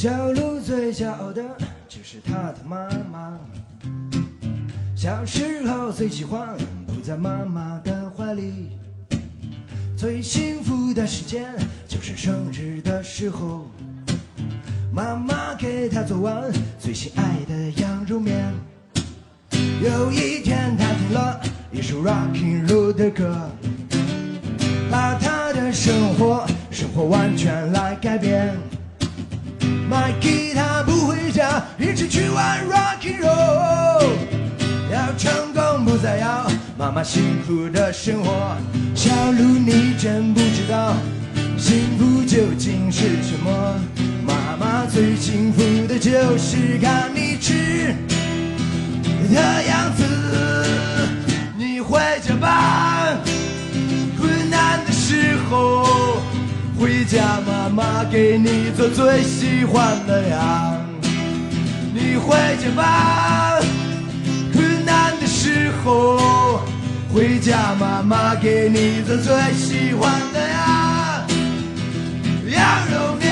小鹿最骄傲的就是它的妈妈。小时候最喜欢扑在妈妈的怀里，最幸福的时间就是生日的时候，妈妈给他做完最心爱的羊肉面。有一天他听了一首 Rocking roll 的歌，把他的生活生活完全来改变。买吉他不回家，一起去玩 rock and roll。要成功不再要妈妈辛苦的生活。小鹿，你真不知道幸福究竟是什么。妈妈最幸福的就是看你吃回家，妈妈给你做最喜欢的呀。你回家吧，困难的时候回家，妈妈给你做最喜欢的呀，羊肉面。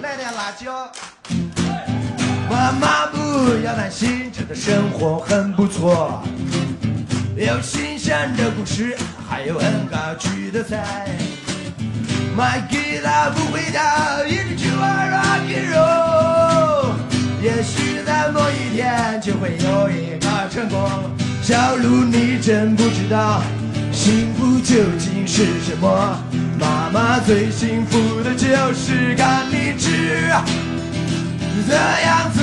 来点辣椒。妈妈不要担心，这的生活很不错，有新鲜的故事，还有很好吃的菜。买吉他不回家，一直去玩 rock and roll，也许在某一天就会有一个成功。小鹿，你真不知道幸福究竟是什么。妈妈最幸福的就是看你吃。的样子，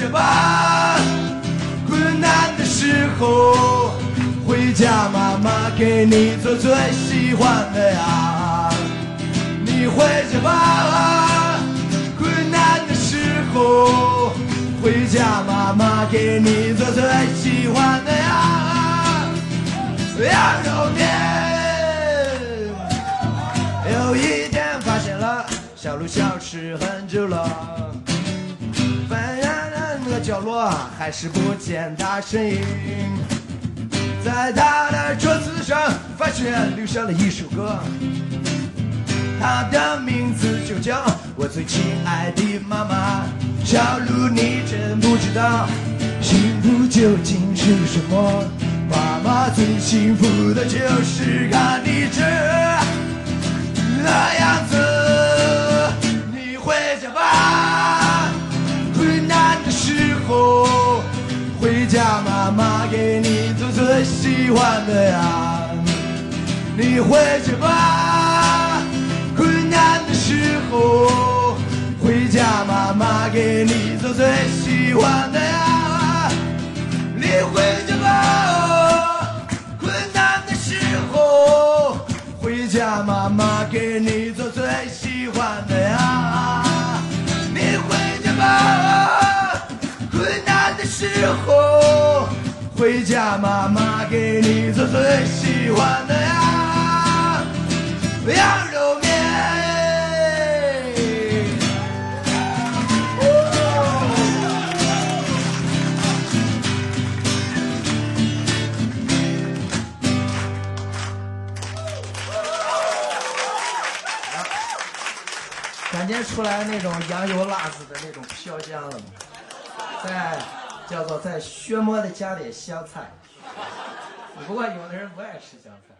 你回家吧。困难的时候回家，妈妈给你做最喜欢的呀。你回家吧。困难的时候回家，妈妈给你做最喜欢的呀。羊肉面。有一天发现了。小鹿消失很久了，角落还是不见他身影。在他的桌子上发现留下了一首歌，他的名字就叫我最亲爱的妈妈。小鹿，你真不知道幸福究竟是什么。妈妈最幸福的就是看你这那样喜欢的呀。你回家吧。困难的时候回家，妈妈给你做最喜欢的呀。你回家吧。困难的时候回家，妈妈给你做最喜欢的呀。你回家吧，困难的时候回家，妈妈给你做最喜欢的呀，羊肉面。感觉出来那种羊油辣子的那种飘香了吗？再叫做在血馍里加点香菜。不过有的人不爱吃香菜。